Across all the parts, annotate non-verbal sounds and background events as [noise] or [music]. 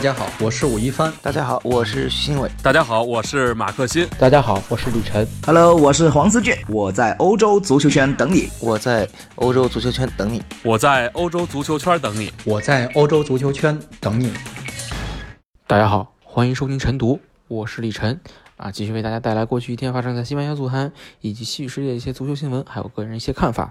大家好，我是武一帆。大家好，我是徐新伟。大家好，我是马克新。大家好，我是李晨。Hello，我是黄思俊。我在欧洲足球圈等你。我在欧洲足球圈等你。我在欧洲足球圈等你。我在欧洲足球圈等你。大家好，欢迎收听晨读，我是李晨啊，继续为大家带来过去一天发生在西班牙足坛以及西语世界的一些足球新闻，还有个人一些看法。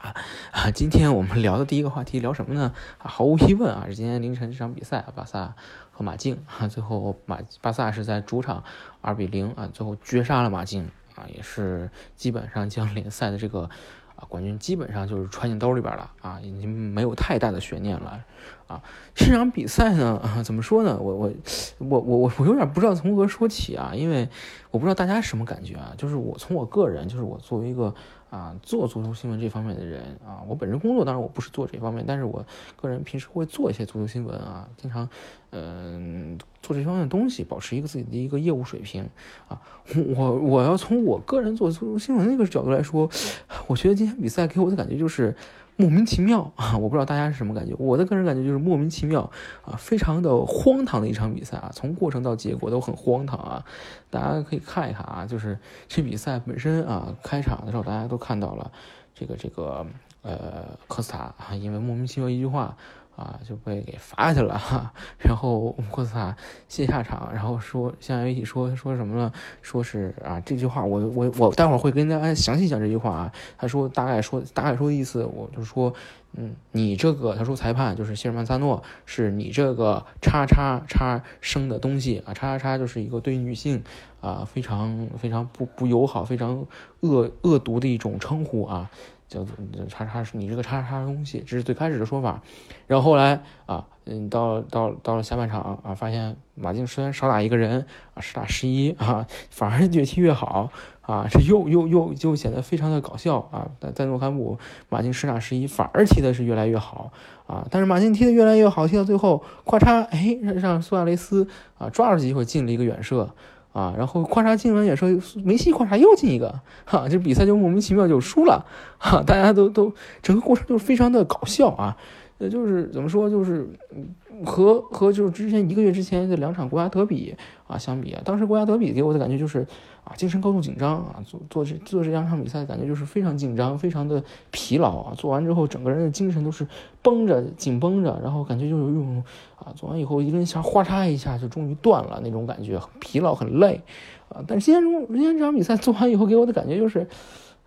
啊啊！今天我们聊的第一个话题聊什么呢？毫无疑问啊，是今天凌晨这场比赛啊，巴萨和马竞啊，最后马巴萨是在主场二比零啊，最后绝杀了马竞啊，也是基本上将联赛的这个啊冠军基本上就是揣进兜里边了啊，已经没有太大的悬念了啊。这场比赛呢，啊，怎么说呢？我我我我我我有点不知道从何说起啊，因为我不知道大家什么感觉啊，就是我从我个人，就是我作为一个。啊，做足球新闻这方面的人啊，我本身工作当然我不是做这方面，但是我个人平时会做一些足球新闻啊，经常嗯做这方面的东西，保持一个自己的一个业务水平啊。我我要从我个人做足球新闻那个角度来说，我觉得今天比赛给我的感觉就是。莫名其妙啊！[laughs] 我不知道大家是什么感觉，我的个人感觉就是莫名其妙啊，非常的荒唐的一场比赛啊，从过程到结果都很荒唐啊。大家可以看一看啊，就是这比赛本身啊，开场的时候大家都看到了这个这个呃科斯塔啊，因为莫名其妙一句话。啊，就被给罚下去了哈。然后库斯塔先下场，然后说向一起说说什么呢？说是啊，这句话我我我待会儿会跟大家详细讲这句话啊。他说大概说大概说的意思，我就说，嗯，你这个他说裁判就是希尔曼萨诺，是你这个叉叉叉生的东西啊，叉叉叉就是一个对女性啊非常非常不不友好、非常恶恶毒的一种称呼啊。叫做叉叉你这个叉叉东西，这是最开始的说法，然后后来啊，嗯，到到到了下半场啊，发现马竞虽然少打一个人啊，十打十一啊，反而越踢越好啊，这又又又就显得非常的搞笑啊，在在诺坎普，马竞十打十一，反而踢的是越来越好啊，但是马竞踢的越来越好，踢到最后，咔嚓，哎，让苏亚雷斯啊抓住机会进了一个远射。啊，然后夸嚓进完也说梅西夸嚓又进一个，哈，这比赛就莫名其妙就输了，哈，大家都都整个过程就是非常的搞笑啊，呃，就是怎么说，就是和和就是之前一个月之前的两场国家德比啊相比啊，当时国家德比给我的感觉就是。啊，精神高度紧张啊，做做这做这两场比赛，感觉就是非常紧张，非常的疲劳啊。做完之后，整个人的精神都是绷着、紧绷着，然后感觉就有一种啊，做完以后一根弦哗嚓一下就终于断了那种感觉，疲劳、很累啊。但是今天中今天这场比赛做完以后，给我的感觉就是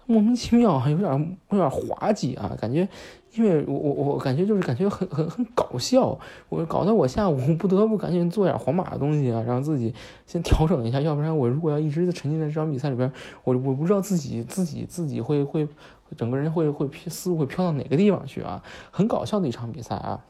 莫名其妙，还有点有点滑稽啊，感觉。因为我我我感觉就是感觉很很很搞笑，我搞得我下午不得不赶紧做点皇马的东西啊，让自己先调整一下，要不然我如果要一直沉浸在这场比赛里边，我我不知道自己自己自己会会整个人会会思路会飘到哪个地方去啊，很搞笑的一场比赛啊。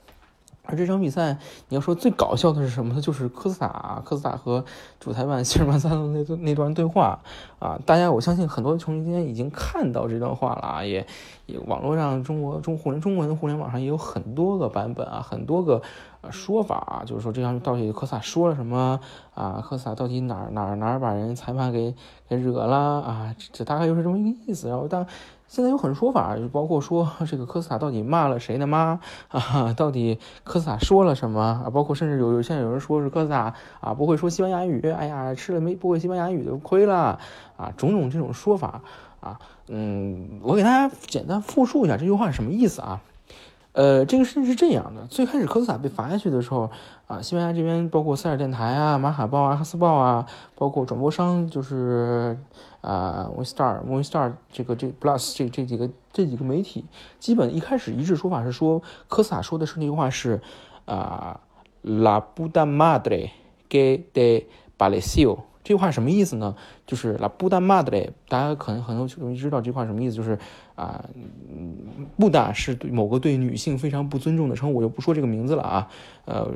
而这场比赛，你要说最搞笑的是什么呢？就是科斯塔，科斯塔和主裁判 [laughs] 希尔曼萨诺那那段对话啊！大家我相信很多球迷今天已经看到这段话了啊，也也网络上中国中互联中文的互联网上也有很多个版本啊，很多个呃说法啊，就是说这场到底科斯塔说了什么啊？科斯塔到底哪哪哪把人裁判给给惹了啊？这大概就是这么一个意思。然后当现在有很多说法，就包括说这个科斯塔到底骂了谁的妈 [laughs] 啊？到底科斯塔说了什么啊？包括甚至有有现在有人说是科斯塔啊不会说西班牙语，哎呀吃了没不会西班牙语就亏了啊，种种这种说法啊，嗯，我给大家简单复述一下这句话什么意思啊？呃，这个事情是这样的，最开始科斯塔被罚下去的时候啊，西班牙这边包括塞尔电台啊、马卡报啊、哈斯报啊，包括转播商就是。啊，Movistar、Movistar 这个这 Plus 这这几个这几个媒体，基本一开始一致说法是说，科斯塔说的是那句话是，啊，La puta madre que de Balecio，这句话什么意思呢？就是 La puta madre，大家可能很多容易知道这句话什么意思，就是啊，布达是对某个对女性非常不尊重的称呼，我就不说这个名字了啊，呃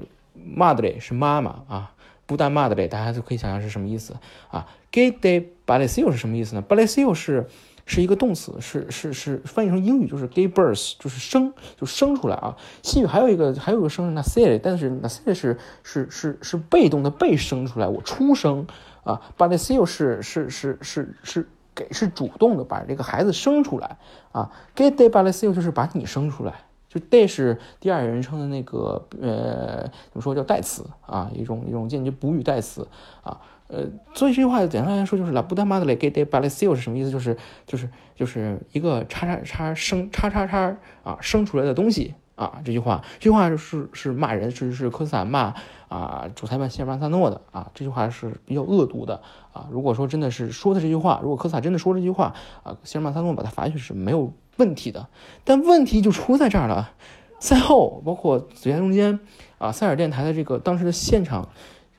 ，madre 是妈妈啊。不但骂的嘞，大家就可以想象是什么意思啊？Gay de balecio 是什么意思呢？balecio 是是一个动词，是是是翻译成英语就是 gay birth，就是生就生出来啊。西语还有一个还有一个生是 nascere，但是 nascere 是是是是被动的被生出来，我出生啊。b a l e s i o 是是是是是给是主动的把这个孩子生出来啊。，get de b a l e s i o 就是把你生出来。就 they 是第二人称的那个呃怎么说叫代词啊，一种一种间接补语代词啊。呃，所以这句话简单来说就是 la puta madre que te parió 是什么意思？就是就是就是一个叉叉叉生叉叉叉啊生出来的东西啊。这句话这句话是是骂人，是是科斯塔骂啊主裁判希尔曼萨诺的啊。这句话是比较恶毒的啊。如果说真的是说的这句话，如果科斯塔真的说这句话啊，希尔曼萨诺把他罚下去是没有问题的。但问题就出在这儿了，赛后包括比赛中间啊，塞尔电台的这个当时的现场。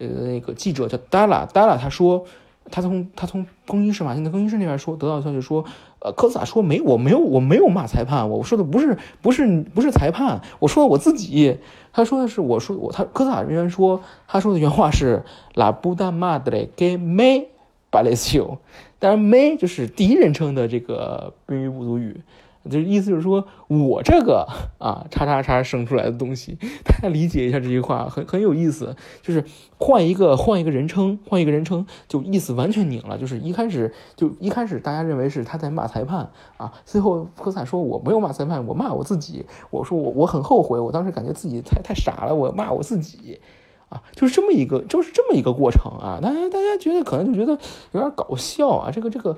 呃，那个记者叫 Dala，Dala 他说，他从他从更衣室嘛，现在更衣室那边说得到消息说，呃，科斯塔说没，我没有，我没有骂裁判，我说的不是不是不是裁判，我说我自己，他说的是我说我他科斯塔人员说他说的原话是 La puta madre que me parió，当然 me 就是第一人称的这个宾语补足语。就意思就是说我这个啊叉叉叉生出来的东西，大家理解一下这句话很很有意思。就是换一个换一个人称，换一个人称，就意思完全拧了。就是一开始就一开始大家认为是他在骂裁判啊，最后科萨说我没有骂裁判，我骂我自己。我说我我很后悔，我当时感觉自己太太傻了，我骂我自己。啊，就是这么一个，就是这么一个过程啊！大家大家觉得可能就觉得有点搞笑啊，这个这个，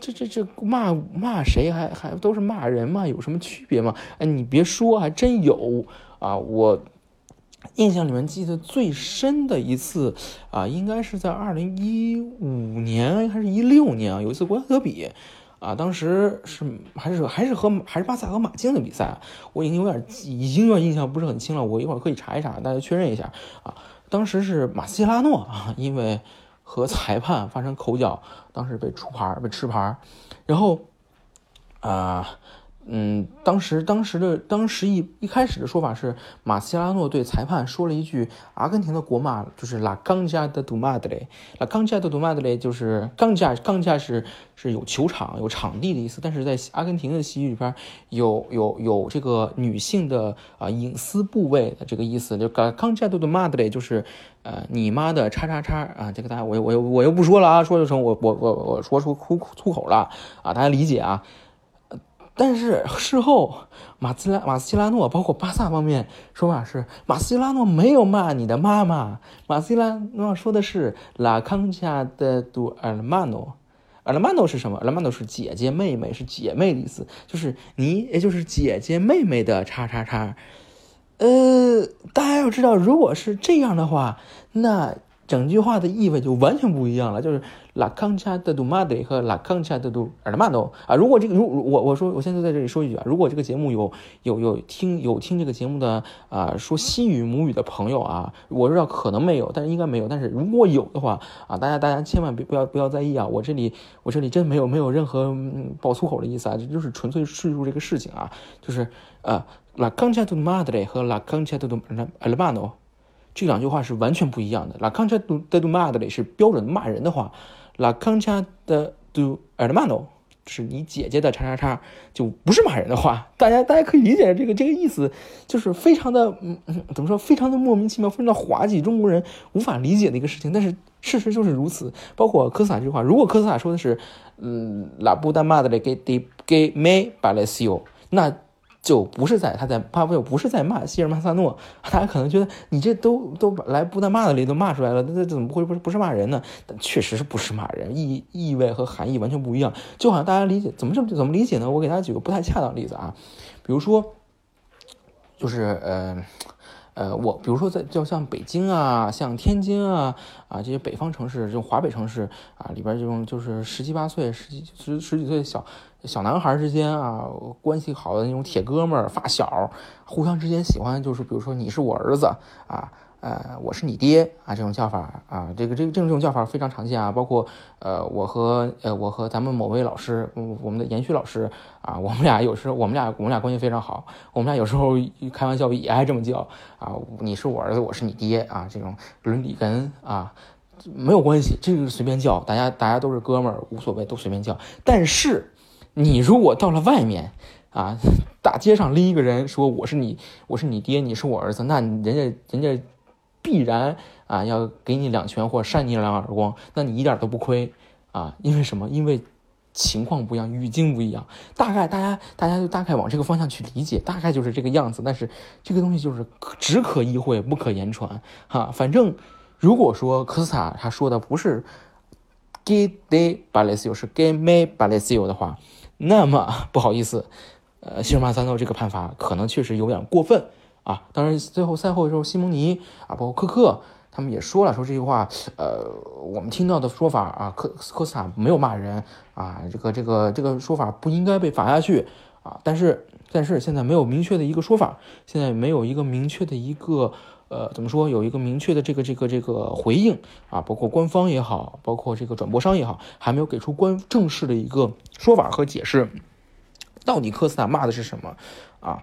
这这这骂骂谁还还都是骂人嘛，有什么区别吗？哎，你别说，还真有啊！我印象里面记得最深的一次啊，应该是在二零一五年还是一六年啊，有一次国家德比啊，当时是还是还是和还是巴萨和马竞的比赛，我已经有点已经有点印象不是很清了，我一会儿可以查一查，大家确认一下啊。当时是马斯切拉诺啊，因为和裁判发生口角，当时被出牌被吃牌然后啊。嗯，当时当时的当时一一开始的说法是，马西拉诺对裁判说了一句阿根廷的国骂，就是拉冈加的杜马德雷，拉冈加的杜马德雷就是冈加冈加是是有球场有场地的意思，但是在阿根廷的西语里边有有有这个女性的啊隐私部位的这个意思，就冈冈加的杜马德雷就是呃你妈的叉叉叉啊，这个大家我我我又不说了啊，说就成我我我我说出粗粗口了啊，大家理解啊。但是事后，马斯拉马斯切拉诺包括巴萨方面说法是，马斯切拉诺没有骂你的妈妈，马斯切拉诺说的是拉康加的杜尔曼诺，尔曼诺是什么？尔曼诺是姐姐妹妹，是姐妹的意思，就是你，也就是姐姐妹妹的叉叉叉。呃，大家要知道，如果是这样的话，那。整句话的意味就完全不一样了，就是 la concha de tu madre 和 la concha de tu hermano 啊。如果这个，如我我说，我现在在这里说一句啊，如果这个节目有有有听有听这个节目的啊，说西语母语的朋友啊，我知道可能没有，但是应该没有。但是如果有的话啊，大家大家千万别不要不要在意啊，我这里我这里真没有没有任何爆粗口的意思啊，这就是纯粹叙述这个事情啊，就是呃 la concha de tu madre 和 la concha de tu hermano。这两句话是完全不一样的。La concha de tu madre 是标准骂人的话，La concha de tu hermano 是你姐姐的叉叉叉，就不是骂人的话。大家大家可以理解这个这个意思，就是非常的嗯怎么说，非常的莫名其妙，非常的滑稽，中国人无法理解的一个事情。但是事实就是如此。包括科斯塔这句话，如果科斯塔说的是嗯 La puta madre que te que me parió，那。就不是在他在巴布，不是在骂希尔曼萨诺，[laughs] 大家可能觉得你这都都来布达骂的里都骂出来了，那怎么会不是不是骂人呢？但确实是不是骂人，意意味和含义完全不一样。就好像大家理解怎么这么怎么理解呢？我给大家举个不太恰当的例子啊，比如说，就是呃。呃，我比如说在就像北京啊，像天津啊，啊这些北方城市，这种华北城市啊，里边这种就是十七八岁、十几十十几岁小小男孩之间啊，关系好的那种铁哥们儿、发小，互相之间喜欢就是，比如说你是我儿子啊。呃，我是你爹啊，这种叫法啊，这个这个这种叫法非常常见啊，包括呃，我和呃我和咱们某位老师，我们的延续老师啊，我们俩有时候我们俩我们俩关系非常好，我们俩有时候开玩笑也爱这么叫啊，你是我儿子，我是你爹啊，这种伦理跟啊没有关系，这个随便叫，大家大家都是哥们儿，无所谓，都随便叫。但是你如果到了外面啊，大街上拎一个人说我是你，我是你爹，你是我儿子，那人家人家。必然啊，要给你两拳或扇你两耳光，那你一点都不亏啊！因为什么？因为情况不一样，语境不一样，大概大家大家就大概往这个方向去理解，大概就是这个样子。但是这个东西就是只可意会不可言传哈。反正如果说科斯塔他说的不是 “ge de balesio” 是 “ge me balesio” 的话，那么不好意思，呃，希尔曼三诺这个判罚可能确实有点过分啊。当然，最后赛后的时候，西蒙尼啊，包括科克。他们也说了，说这句话，呃，我们听到的说法啊，科科斯塔没有骂人啊，这个这个这个说法不应该被罚下去啊。但是但是现在没有明确的一个说法，现在没有一个明确的一个呃，怎么说，有一个明确的这个这个这个回应啊，包括官方也好，包括这个转播商也好，还没有给出官正式的一个说法和解释，到底科斯塔骂的是什么啊？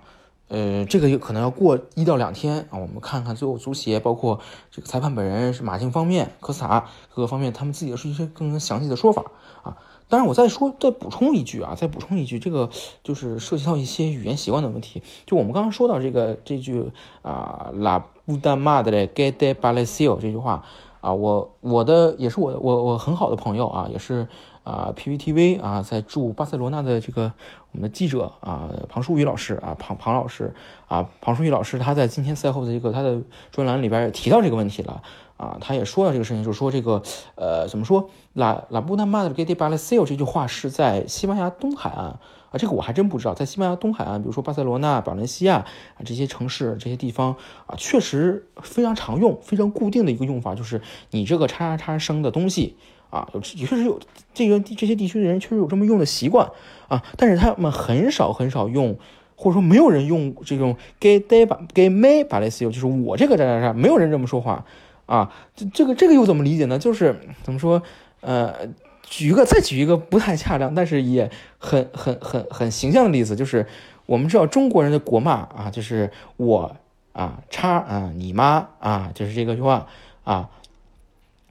呃，这个有可能要过一到两天啊，我们看看最后足协包括这个裁判本人是马竞方面、科斯塔各个方面，他们自己是一些更详细的说法啊。当然，我再说再补充一句啊，再补充一句，这个就是涉及到一些语言习惯的问题。就我们刚刚说到这个这句啊，la puta madre que te parió 这句话啊，我我的也是我我我很好的朋友啊，也是。啊，PPTV 啊，在驻巴塞罗那的这个我们的记者啊，庞淑宇老师啊，庞庞老师啊，庞淑宇老师他在今天赛后的这个他的专栏里边也提到这个问题了啊，他也说了这个事情，就是说这个呃，怎么说拉拉布纳马的 Gete Balesio 这句话是在西班牙东海岸啊，这个我还真不知道，在西班牙东海岸，比如说巴塞罗那、保伦西亚啊这些城市这些地方啊，确实非常常用、非常固定的一个用法，就是你这个叉叉叉声的东西。啊，有确实有这个这些地区的人确实有这么用的习惯啊，但是他们很少很少用，或者说没有人用这种 “gay day” 把 “gay may” 把类似就是我这个啥啥啥，没有人这么说话啊。这这个这个又怎么理解呢？就是怎么说？呃，举一个再举一个不太恰当，但是也很很很很形象的例子，就是我们知道中国人的国骂啊，就是我啊叉啊你妈啊，就是这个句话啊，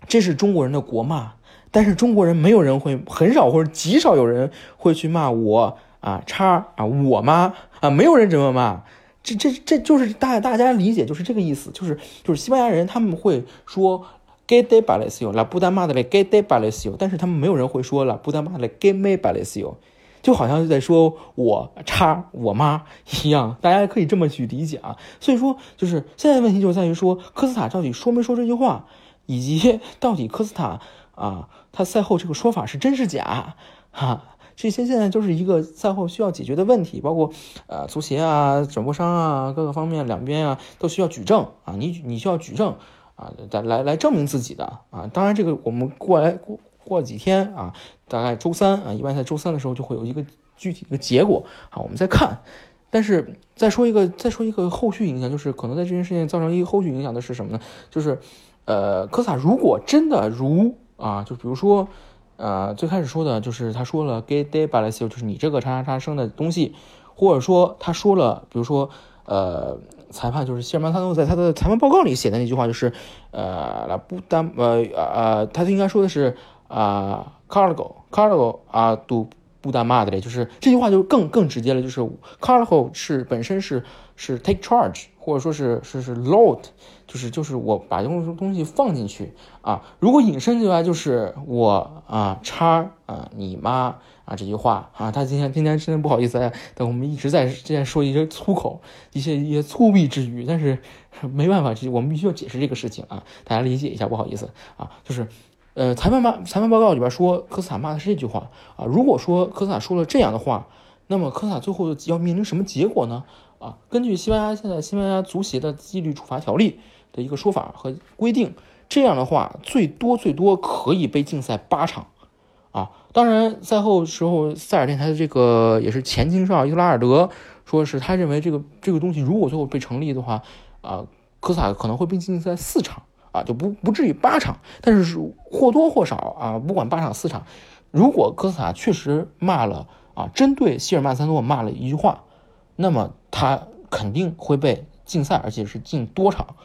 这是中国人的国骂。但是中国人没有人会很少或者极少有人会去骂我啊叉啊我妈啊没有人这么骂，这这这就是大大家理解就是这个意思，就是就是西班牙人他们会说 get de balesio la puta madre get de balesio，但是他们没有人会说 la puta madre get me balesio，就好像是在说我叉我妈一样，大家可以这么去理解啊。所以说就是现在问题就在于说科斯塔到底说没说这句话，以及到底科斯塔。啊，他赛后这个说法是真是假？[laughs] 哈，这些现在都是一个赛后需要解决的问题，包括呃足协啊、转播商啊各个方面两边啊都需要举证啊，你你需要举证啊，来来证明自己的啊。当然这个我们过来过过几天啊，大概周三啊，一般在周三的时候就会有一个具体的结果啊，我们再看。但是再说一个再说一个后续影响，就是可能在这件事情造成一个后续影响的是什么呢？就是呃科萨如果真的如啊，就比如说，呃，最开始说的就是他说了 “gay day balesio”，就是你这个叉叉叉生的东西，或者说他说了，比如说，呃，裁判就是希尔曼萨诺在他的裁判报告里写的那句话就是，呃，拉布丹，呃呃，他应该说的是啊，cargo，cargo 啊，do 布丹马的嘞，就是这句话就更更直接了，就是 cargo 是本身是是 take charge，或者说是是是 load。就是就是我把东东西放进去啊，如果引申起来就是我啊叉啊你妈啊这句话啊，他今天今天真的不好意思，但我们一直在之前说一些粗口，一些一些粗鄙之语，但是没办法，我们必须要解释这个事情啊，大家理解一下，不好意思啊，就是呃裁判报裁判报告里边说科斯塔骂的是这句话啊，如果说科斯塔说了这样的话，那么科萨最后要面临什么结果呢？啊，根据西班牙现在西班牙足协的纪律处罚条例。的一个说法和规定，这样的话最多最多可以被禁赛八场，啊，当然赛后时候塞尔电台的这个也是前青少伊拉尔德说是他认为这个这个东西如果最后被成立的话，啊，科萨可能会被禁赛四场，啊，就不不至于八场，但是是或多或少啊，不管八场四场，如果科萨确实骂了啊，针对希尔曼三诺骂了一句话，那么他肯定会被禁赛，而且是禁多场。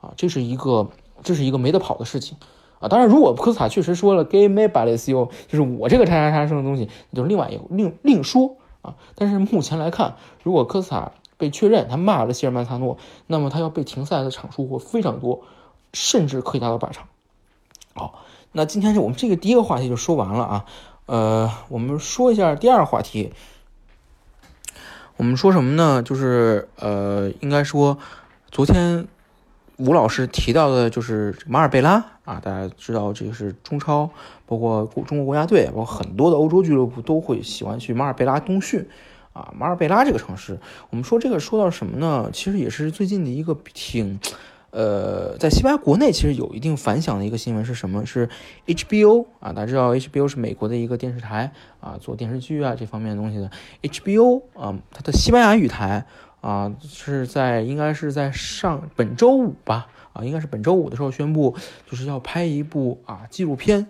啊，这是一个，这是一个没得跑的事情，啊，当然，如果科斯塔确实说了 “gay me balesio”，就是我这个叉叉叉生的东西，就是另外一另另说啊。但是目前来看，如果科斯塔被确认他骂了希尔曼萨诺，那么他要被停赛的场数会非常多，甚至可以达到八场。好，那今天是我们这个第一个话题就说完了啊。呃，我们说一下第二个话题。我们说什么呢？就是呃，应该说，昨天吴老师提到的，就是马尔贝拉啊，大家知道这个是中超，包括中国国家队，包括很多的欧洲俱乐部都会喜欢去马尔贝拉冬训啊。马尔贝拉这个城市，我们说这个说到什么呢？其实也是最近的一个挺。呃，在西班牙国内其实有一定反响的一个新闻是什么？是 HBO 啊，大家知道 HBO 是美国的一个电视台啊，做电视剧啊这方面的东西的 HBO 啊，它的西班牙语台啊是在应该是在上本周五吧啊，应该是本周五的时候宣布，就是要拍一部啊纪录片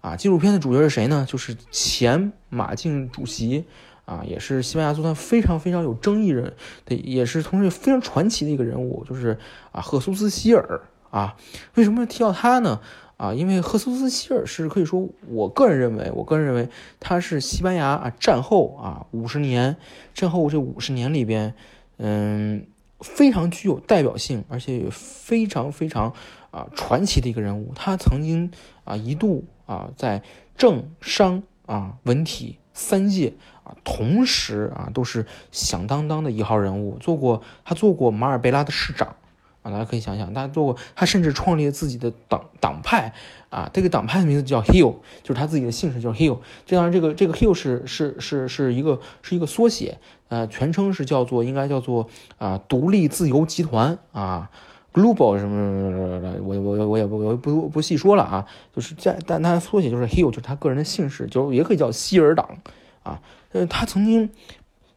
啊，纪录片的主角是谁呢？就是前马竞主席。啊，也是西班牙足坛非常非常有争议人的，也是同时非常传奇的一个人物，就是啊，赫苏斯希尔啊。为什么要提到他呢？啊，因为赫苏斯希尔是可以说，我个人认为，我个人认为他是西班牙啊战后啊五十年战后这五十年里边，嗯，非常具有代表性，而且也非常非常啊传奇的一个人物。他曾经啊一度啊在政商啊文体三界。啊，同时啊，都是响当当的一号人物，做过他做过马尔贝拉的市长啊，大家可以想想，他做过，他甚至创立了自己的党党派啊，这个党派的名字叫 Hill，就是他自己的姓氏叫 Hill。这当然，这个这个 Hill 是是是是一个是一个缩写，呃，全称是叫做应该叫做啊独立自由集团啊，Global 什么什么什么的，我我我也不我不不细说了啊，就是在但他缩写就是 Hill，就是他个人的姓氏，就也可以叫希尔党啊。呃，他曾经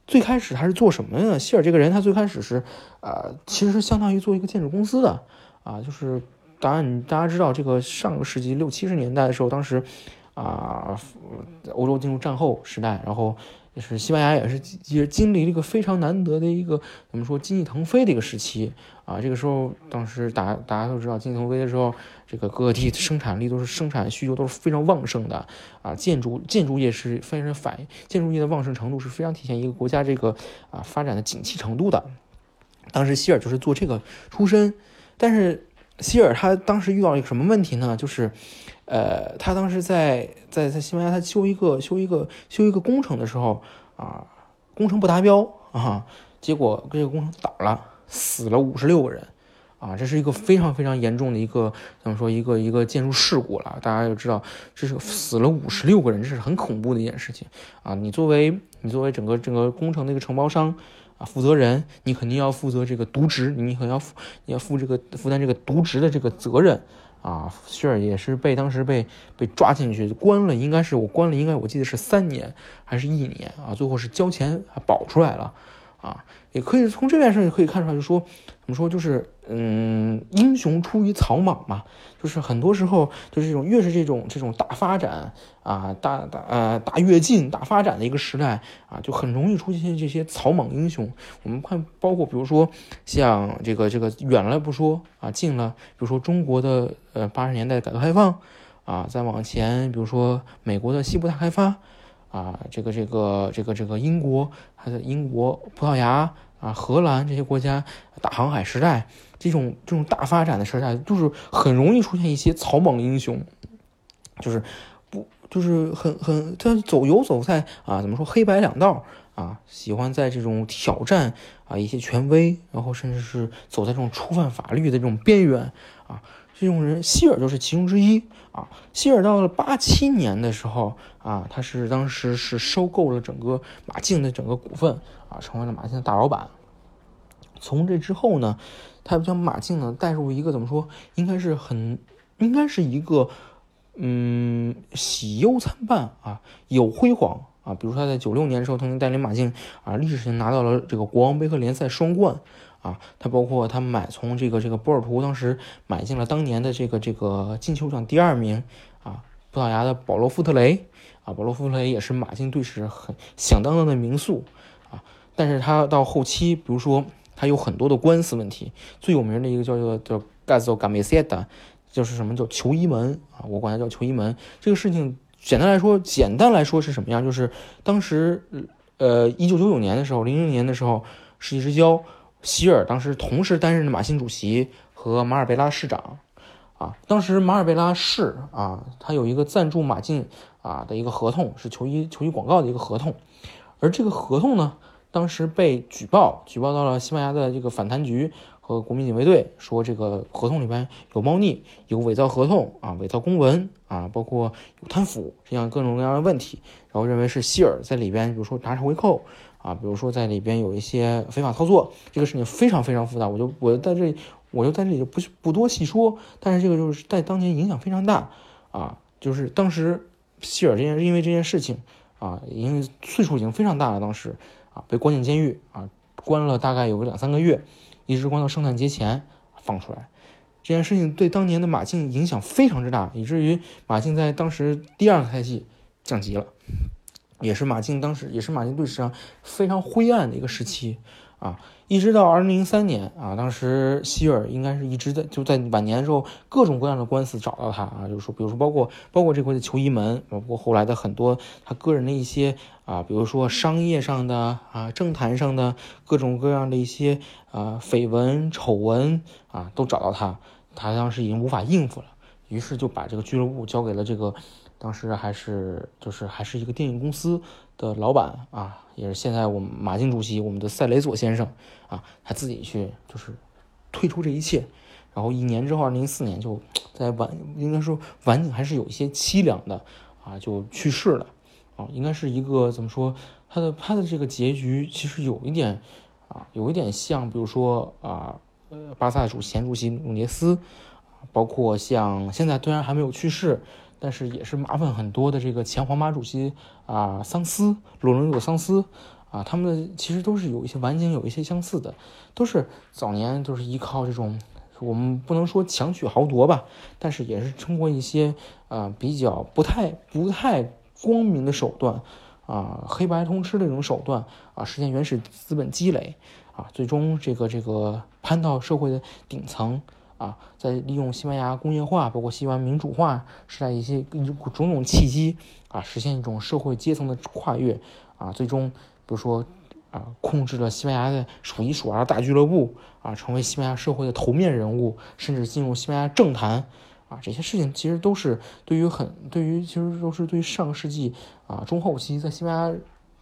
最开始他是做什么呢？希尔这个人，他最开始是，呃，其实相当于做一个建筑公司的，啊，就是当然大家知道，这个上个世纪六七十年代的时候，当时啊，欧洲进入战后时代，然后也。是西班牙也是也经历了一个非常难得的一个怎么说经济腾飞的一个时期啊，这个时候当时大大家都知道经济腾飞的时候，这个各地生产力都是生产需求都是非常旺盛的啊，建筑建筑业是非常反建筑业的旺盛程度是非常体现一个国家这个啊发展的景气程度的。当时希尔就是做这个出身，但是希尔他当时遇到了一个什么问题呢？就是。呃，他当时在在在西班牙，他修一个修一个修一个工程的时候啊，工程不达标啊，结果这个工程倒了，死了五十六个人，啊，这是一个非常非常严重的一个怎么说一个一个建筑事故了。大家就知道，这是死了五十六个人，这是很恐怖的一件事情啊。你作为你作为整个整个工程的一个承包商啊，负责人，你肯定要负责这个渎职，你可能要负你要负这个负担这个渎职的这个责任。啊，希尔也是被当时被被抓进去关了，应该是我关了，应该我记得是三年还是一年啊？最后是交钱保出来了，啊，也可以从这件事也可以看出来，就说怎么说，就是嗯，英雄出于草莽嘛。就是很多时候，就是这种越是这种这种大发展啊，大大呃大跃进、大发展的一个时代啊，就很容易出现这些草莽英雄。我们看，包括比如说像这个这个远了不说啊，近了，比如说中国的呃八十年代改革开放啊，再往前，比如说美国的西部大开发啊，这个这个这个这个英国还是英国、葡萄牙啊、荷兰这些国家大航海时代。这种这种大发展的时代，就是很容易出现一些草莽英雄，就是不就是很很他走游走在啊怎么说黑白两道啊，喜欢在这种挑战啊一些权威，然后甚至是走在这种触犯法律的这种边缘啊，这种人希尔就是其中之一啊。希尔到了八七年的时候啊，他是当时是收购了整个马竞的整个股份啊，成为了马竞的大老板。从这之后呢？他将马竞呢带入一个怎么说？应该是很，应该是一个，嗯，喜忧参半啊，有辉煌啊。比如他在九六年的时候，曾经带领马竞啊，历史性拿到了这个国王杯和联赛双冠啊。他包括他买从这个这个波尔图当时买进了当年的这个这个金球奖第二名啊，葡萄牙的保罗·富特雷啊，保罗·富特雷也是马竞队史很响当当的名宿啊。但是他到后期，比如说。他有很多的官司问题，最有名的一个叫做叫 Gazo Gamiseta，就是什么叫球衣门啊，我管它叫球衣门。这个事情简单来说，简单来说是什么样？就是当时呃，一九九九年的时候，零零年的时候，世纪之交，希尔当时同时担任马竞主席和马尔贝拉市长。啊，当时马尔贝拉市啊，他有一个赞助马竞啊的一个合同，是球衣球衣广告的一个合同，而这个合同呢，当时被举报，举报到了西班牙的这个反贪局和国民警卫队，说这个合同里边有猫腻，有伪造合同啊，伪造公文啊，包括有贪腐这样各种各样的问题，然后认为是希尔在里边，比如说拿回扣啊，比如说在里边有一些非法操作，这个事情非常非常复杂，我就我在这里。我就在这里就不不多细说，但是这个就是在当年影响非常大啊，就是当时希尔这件因为这件事情啊，因为岁数已经非常大了，当时啊被关进监狱啊，关了大概有个两三个月，一直关到圣诞节前放出来。这件事情对当年的马竞影响非常之大，以至于马竞在当时第二个赛季降级了，也是马竞当时也是马竞队史上非常灰暗的一个时期啊。一直到二零零三年啊，当时希尔应该是一直在就在晚年的时候，各种各样的官司找到他啊，就是说，比如说包括包括这回的球衣门，包括后来的很多他个人的一些啊，比如说商业上的啊，政坛上的各种各样的一些啊绯闻丑闻啊，都找到他，他当时已经无法应付了，于是就把这个俱乐部交给了这个。当时还是就是还是一个电影公司的老板啊，也是现在我们马竞主席我们的塞雷佐先生啊，他自己去就是退出这一切，然后一年之后，二零一四年就在晚应该说晚景还是有一些凄凉的啊，就去世了啊，应该是一个怎么说他的他的这个结局其实有一点啊，有一点像比如说啊呃巴萨主前主席努涅斯，包括像现在虽然还没有去世。但是也是麻烦很多的这个前皇马主席啊，桑斯罗伦佐桑斯啊，他们的其实都是有一些晚景有一些相似的，都是早年都是依靠这种我们不能说强取豪夺吧，但是也是通过一些啊比较不太不太光明的手段啊黑白通吃的这种手段啊实现原始资本积累啊，最终这个这个攀到社会的顶层。啊，在利用西班牙工业化，包括西班牙民主化时代一些种种契机啊，实现一种社会阶层的跨越啊，最终比如说啊，控制了西班牙的数一数二的大俱乐部啊，成为西班牙社会的头面人物，甚至进入西班牙政坛啊，这些事情其实都是对于很对于其实都是对于上个世纪啊中后期在西班牙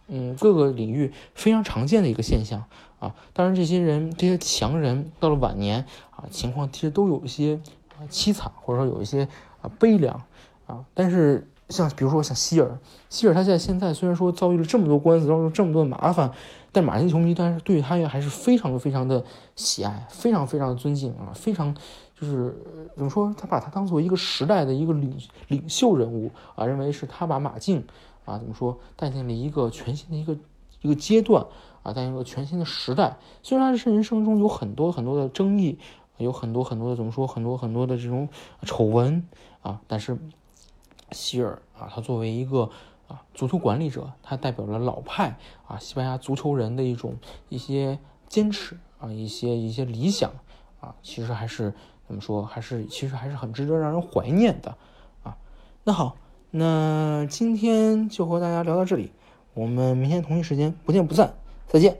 嗯各个领域非常常见的一个现象。啊，当然，这些人这些强人到了晚年啊，情况其实都有一些啊凄惨，或者说有一些啊悲凉啊。但是像比如说像希尔，希尔他现在现在虽然说遭遇了这么多官司，遭遇了这么多麻烦，但马竞球迷但是对他也还是非常的非常的喜爱，非常非常的尊敬啊，非常就是怎么说，他把他当做一个时代的一个领领袖人物啊，认为是他把马竞啊怎么说带进了一个全新的一个一个阶段。啊，在一个全新的时代，虽然他是人生中有很多很多的争议，有很多很多的怎么说，很多很多的这种丑闻啊，但是希尔啊，他作为一个啊足球管理者，他代表了老派啊西班牙足球人的一种一些坚持啊，一些一些理想啊，其实还是怎么说，还是其实还是很值得让人怀念的啊。那好，那今天就和大家聊到这里，我们明天同一时间不见不散。再见。